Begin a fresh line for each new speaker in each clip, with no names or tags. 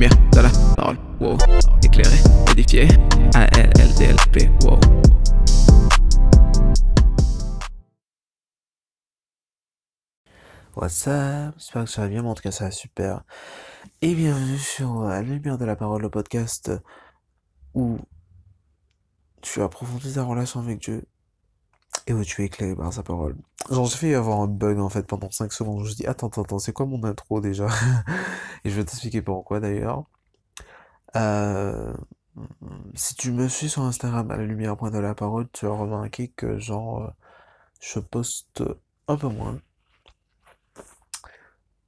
lumière de la parole. Éclairé, édifié, A-L-L-D-L-P, wow.
What's up? J'espère que ça va bien, mais en tout cas ça va super. Et bienvenue sur euh, La Lumière de la Parole, le podcast où tu approfondis ta relation avec Dieu et où tu es éclairé par sa parole. Genre, j'ai fait avoir un bug en fait pendant 5 secondes. Je me dis, attends, attends, attends, c'est quoi mon intro déjà? Et je vais t'expliquer pourquoi d'ailleurs. Euh, si tu me suis sur Instagram à la lumière point de la parole, tu as remarqué que genre, euh, je poste un peu moins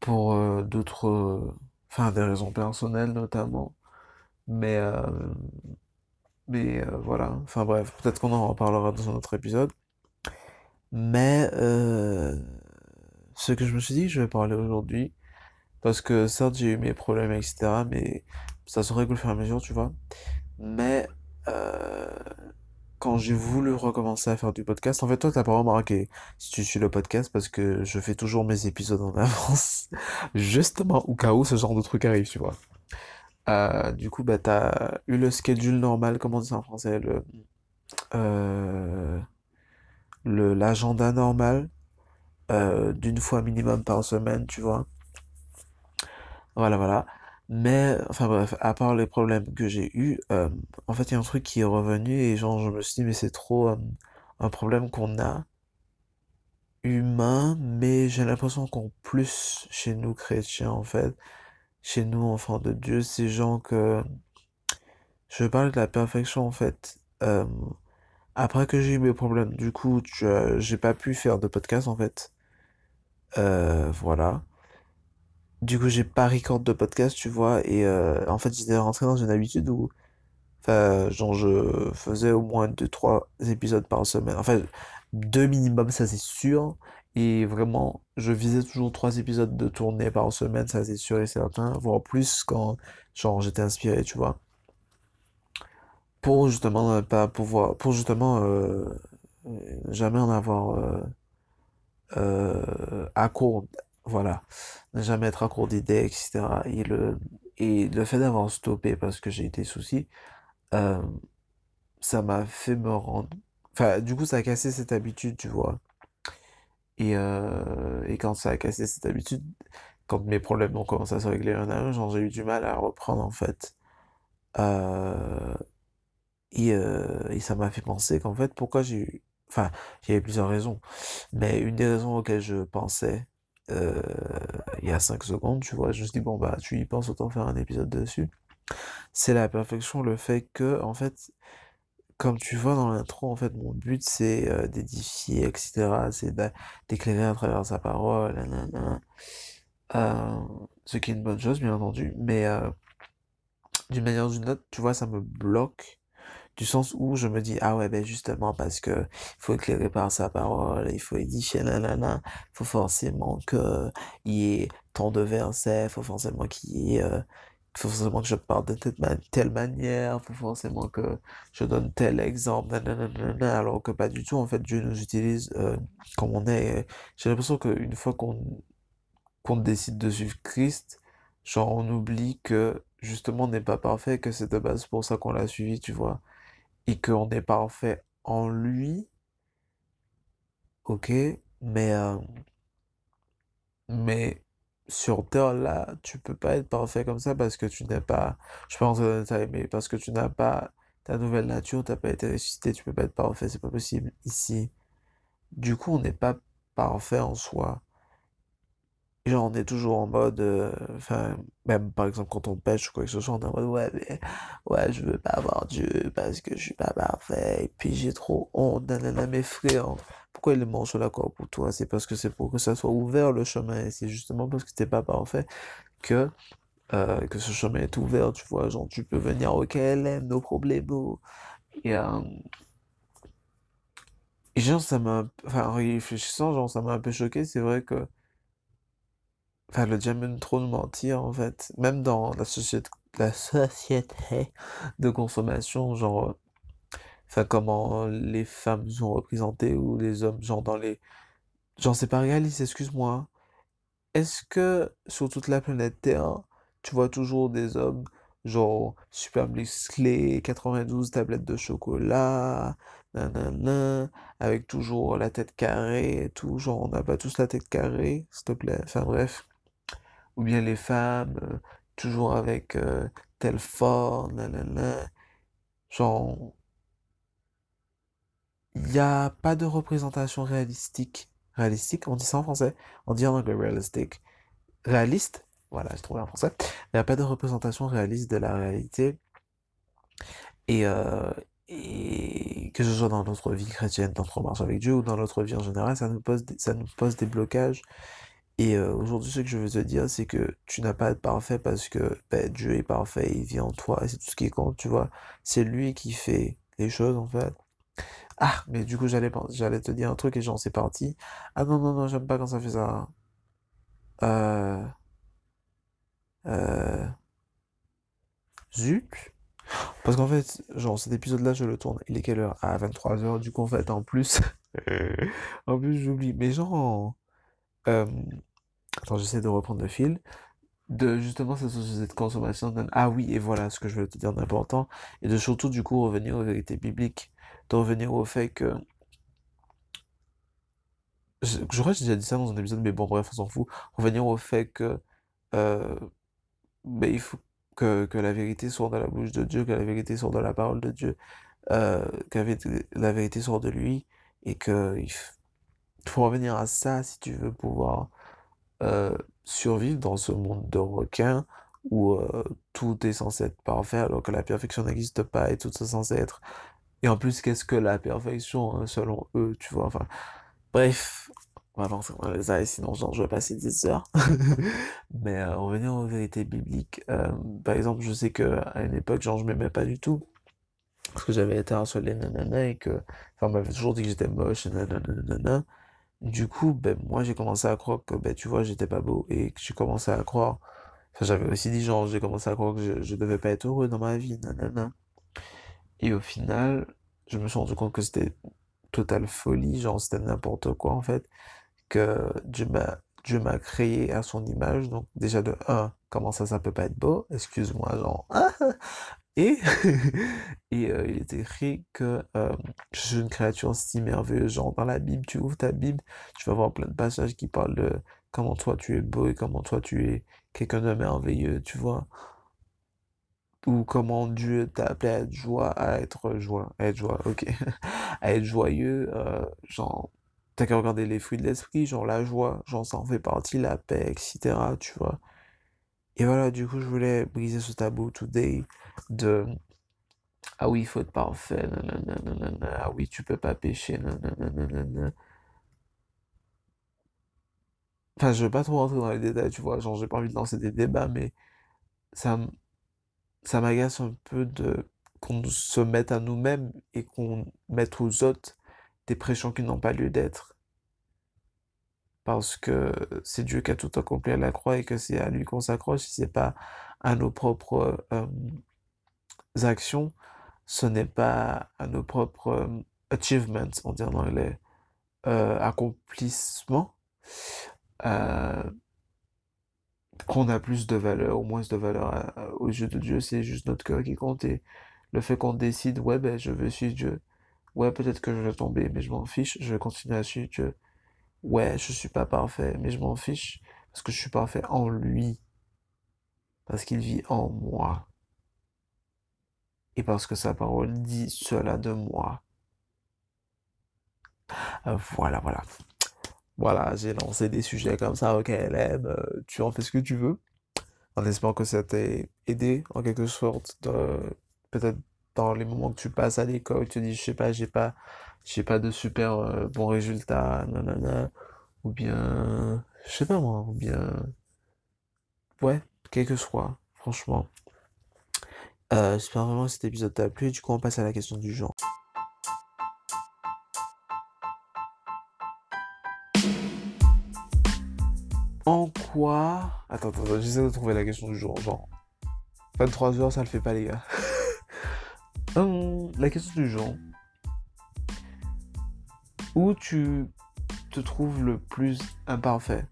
pour euh, d'autres, enfin des raisons personnelles notamment. Mais, mais voilà, enfin bref, peut-être qu'on en reparlera dans un autre épisode. Mais euh, ce que je me suis dit, je vais parler aujourd'hui, parce que certes j'ai eu mes problèmes, etc., mais ça se règle au fur et à mesure, tu vois. Mais euh, quand j'ai voulu recommencer à faire du podcast, en fait, toi, t'as pas remarqué si tu suis le podcast parce que je fais toujours mes épisodes en avance, justement au cas où ce genre de truc arrive, tu vois. Euh, du coup, bah, t'as eu le schedule normal, comment on dit en français, le, euh, l'agenda normal, euh, d'une fois minimum par semaine, tu vois. Voilà, voilà. Mais, enfin bref, à part les problèmes que j'ai eus, euh, en fait, il y a un truc qui est revenu et genre, je me suis dit, mais c'est trop euh, un problème qu'on a humain, mais j'ai l'impression qu'on plus chez nous chrétiens, en fait, chez nous enfants de Dieu, c'est genre que je parle de la perfection, en fait. Euh, après que j'ai eu mes problèmes, du coup, as- j'ai pas pu faire de podcast, en fait. Euh, voilà. Du coup, j'ai pas record de podcast, tu vois, et euh, en fait, j'étais rentré dans une habitude où Enfin, genre, je faisais au moins deux, trois épisodes par semaine. Enfin, deux minimum, ça c'est sûr. Et vraiment, je visais toujours trois épisodes de tournée par semaine, ça c'est sûr et certain. Voire plus quand, genre, j'étais inspiré, tu vois. Pour justement ne pas pouvoir, pour justement euh, euh, jamais en avoir euh, euh, à court, voilà. Ne jamais être à court d'idées, etc. Et le, et le fait d'avoir stoppé parce que j'ai eu des soucis, euh, ça m'a fait me rendre... Enfin, du coup, ça a cassé cette habitude, tu vois. Et, euh, et quand ça a cassé cette habitude, quand mes problèmes ont commencé à se régler un à un, j'ai eu du mal à reprendre, en fait. Euh, et, euh, et ça m'a fait penser qu'en fait, pourquoi j'ai eu... Enfin, il y avait plusieurs raisons. Mais une des raisons auxquelles je pensais euh, il y a 5 secondes, tu vois, je me suis dit, bon, bah, tu y penses, autant faire un épisode dessus. C'est la perfection, le fait que, en fait, Comme tu vois dans l'intro, en fait, mon but c'est euh, d'édifier, etc. C'est d'éclairer à travers sa parole, ce qui est une bonne chose, bien entendu. Mais d'une manière ou d'une autre, tu vois, ça me bloque. Du sens où je me dis, ah ouais, ben justement, parce que il faut éclairer par sa parole, il faut édifier, nanana. Faut forcément que il y ait tant de versets, faut forcément qu'il y ait euh, faut forcément que je parle de telle, ma- telle manière, faut forcément que je donne tel exemple, nanana, alors que pas du tout, en fait, Dieu nous utilise euh, comme on est. J'ai l'impression qu'une fois qu'on qu'on décide de suivre Christ, genre on oublie que justement on n'est pas parfait, que c'est de base pour ça qu'on l'a suivi, tu vois, et qu'on est parfait en lui, ok, mais, euh, mais sur Terre, là, tu peux pas être parfait comme ça parce que tu n'es pas, je pense en détail, mais parce que tu n'as pas ta nouvelle nature, t'as pas été ressuscité, tu peux pas être parfait, c'est pas possible ici. Du coup, on n'est pas parfait en soi. Genre, on est toujours en mode, euh, enfin, même par exemple quand on pêche ou quoi que ce soit, on est en mode, ouais, mais, ouais, je veux pas avoir Dieu parce que je suis pas parfait, et puis j'ai trop honte, nanana, mes frères, pourquoi il sur la croix pour toi? C'est parce que c'est pour que ça soit ouvert le chemin, et c'est justement parce que t'es pas parfait que, euh, que ce chemin est ouvert, tu vois, genre, tu peux venir au KLM, nos problèmes, et, euh, et genre, ça m'a, enfin, en réfléchissant, genre, ça m'a un peu choqué, c'est vrai que, Enfin, le diable trop nous mentir, en fait. Même dans la société, la société de consommation, genre, euh, enfin, comment les femmes sont représentées ou les hommes, genre, dans les... Genre, c'est pas réaliste, excuse-moi. Est-ce que, sur toute la planète Terre, tu vois toujours des hommes, genre, super musclés, 92 tablettes de chocolat, nanana, avec toujours la tête carrée et tout, genre, on n'a pas tous la tête carrée, s'il te plaît, enfin bref. Ou bien les femmes, euh, toujours avec euh, tel fort, nanana, genre, il n'y a pas de représentation réalistique. Réalistique, on dit ça en français, on dit en anglais realistic. Réaliste, voilà, j'ai trouvé en français. Il n'y a pas de représentation réaliste de la réalité. Et, euh, et que ce soit dans notre vie chrétienne, dans notre marche avec Dieu ou dans notre vie en général, ça nous pose des, ça nous pose des blocages. Et euh, aujourd'hui, ce que je veux te dire, c'est que tu n'as pas à être parfait parce que ben, Dieu est parfait, il vit en toi, et c'est tout ce qui compte, tu vois. C'est lui qui fait les choses, en fait. Ah, mais du coup, j'allais, te dire un truc et j'en sais parti. Ah non, non, non, j'aime pas quand ça fait ça. Euh... Euh... Parce qu'en fait, genre, cet épisode-là, je le tourne. Il est quelle heure? À 23h. Du coup, en fait, en plus, en plus, j'oublie. Mais genre, euh... attends, j'essaie de reprendre le fil. De justement cette société de consommation. Ah oui, et voilà ce que je veux te dire d'important. Et de surtout, du coup, revenir aux vérités bibliques. De revenir au fait que j'aurais déjà dit ça dans un épisode, mais bon, bref, on s'en fout. Revenir au fait que euh, ben, il faut que, que la vérité soit dans la bouche de Dieu, que la vérité soit dans la parole de Dieu, euh, que la vérité soit de lui, et que il faut revenir à ça si tu veux pouvoir euh, survivre dans ce monde de requins où euh, tout est censé être parfait alors que la perfection n'existe pas et tout est censé être. Et en plus, qu'est-ce que la perfection hein, selon eux, tu vois, enfin. Bref, on va avancer dans les ailes, sinon genre, je vais passer 10 heures. Mais euh, revenir aux vérités bibliques, euh, par exemple, je sais que à une époque, genre, je m'aimais pas du tout. Parce que j'avais été harcelé, nanana, et que, enfin, on m'avait toujours dit que j'étais moche, nanana. Du coup, ben, moi, j'ai commencé à croire que, ben, tu vois, j'étais pas beau, et que j'ai commencé à croire, enfin, j'avais aussi dit, genre, j'ai commencé à croire que je, devais pas être heureux dans ma vie, nanana. Et au final, je me suis rendu compte que c'était totale folie, genre c'était n'importe quoi en fait, que Dieu m'a Dieu m'a créé à son image, donc déjà de 1, comment ça ça peut pas être beau, excuse-moi, genre et et euh, il est écrit que euh, je suis une créature si merveilleuse, genre dans la Bible, tu ouvres ta Bible, tu vas voir plein de passages qui parlent de comment toi tu es beau et comment toi tu es quelqu'un de merveilleux, tu vois ou comment Dieu t'a appelé à être joie, à être joie, à être joyeux, euh, genre, t'as qu'à regarder les fruits de l'esprit, genre la joie, genre ça en fait partie, la paix, etc., tu vois. Et voilà, du coup, je voulais briser ce tabou today de, ah oui, il faut être parfait, nanana, ah oui, tu peux pas pécher, nanana. Enfin, je veux pas trop rentrer dans les détails, tu vois, genre j'ai pas envie de lancer des débats, mais ça ça m'agace un peu de qu'on se mette à nous-mêmes et qu'on mette aux autres des pressions qui n'ont pas lieu d'être. Parce que c'est Dieu qui a tout accompli à la croix et que c'est à lui qu'on s'accroche, si c'est pas à nos propres euh, actions, ce n'est pas à nos propres euh, achievements, on dit en anglais, euh, accomplissements, euh, qu'on a plus de valeur ou moins de valeur aux yeux de Dieu, c'est juste notre cœur qui compte et le fait qu'on décide, ouais, ben, je veux suivre Dieu. Ouais, peut-être que je vais tomber, mais je m'en fiche, je vais continuer à suivre Dieu. Ouais, je suis pas parfait, mais je m'en fiche parce que je suis parfait en lui. Parce qu'il vit en moi. Et parce que sa parole dit cela de moi. Euh, voilà, voilà. Voilà, j'ai lancé des sujets comme ça ok KLM, euh, tu en fais ce que tu veux, en espérant que ça t'ait aidé en quelque sorte, peut-être dans les moments que tu passes à l'école, tu te dis, je sais pas, j'ai pas, j'ai pas de super euh, bons résultats, nanana, ou bien, je sais pas moi, ou bien, ouais, quel que soit, franchement. Euh, j'espère vraiment que cet épisode t'a plu, du coup on passe à la question du genre. En quoi... Attends, attends, j'essaie de trouver la question du jour. Genre, 23h, ça le fait pas, les gars. la question du jour. Où tu te trouves le plus imparfait?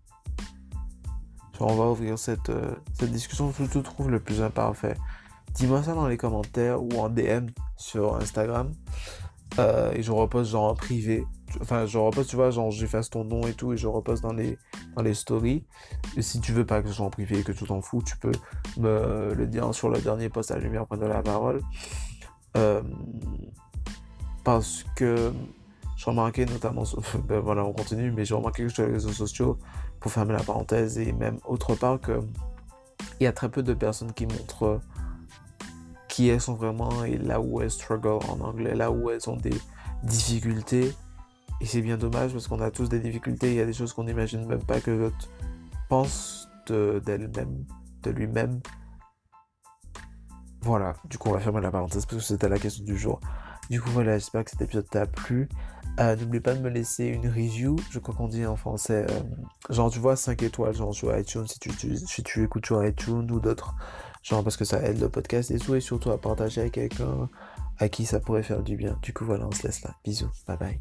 On va ouvrir cette, euh, cette discussion où tu trouves le plus imparfait? Dis-moi ça dans les commentaires ou en DM sur Instagram. Euh, et je repose genre en privé. Enfin, je repose, tu vois, genre j'efface ton nom et tout et je repose dans les, dans les stories. Si tu veux pas que ce soit en privé et que tu t'en fous, tu peux me le dire sur le dernier post à lumière de la parole. Euh, parce que j'ai remarqué notamment, ben voilà, on continue, mais j'ai remarqué que sur les réseaux sociaux, pour fermer la parenthèse, et même autre part, que il y a très peu de personnes qui montrent qui elles sont vraiment et là où elles struggle en anglais, là où elles ont des difficultés. Et c'est bien dommage parce qu'on a tous des difficultés, il y a des choses qu'on n'imagine même pas que l'autre pense d'elle-même, de, lui-même. Voilà, du coup on va fermer la parenthèse parce que c'était la question du jour. Du coup voilà, j'espère que cet épisode t'a plu. Euh, n'oublie pas de me laisser une review, je crois qu'on dit en français, euh, genre tu vois 5 étoiles, genre sur iTunes, si tu, si tu écoutes sur iTunes ou d'autres Genre parce que ça aide le podcast et tout, et surtout à partager avec quelqu'un à qui ça pourrait faire du bien. Du coup, voilà, on se laisse là. Bisous, bye bye.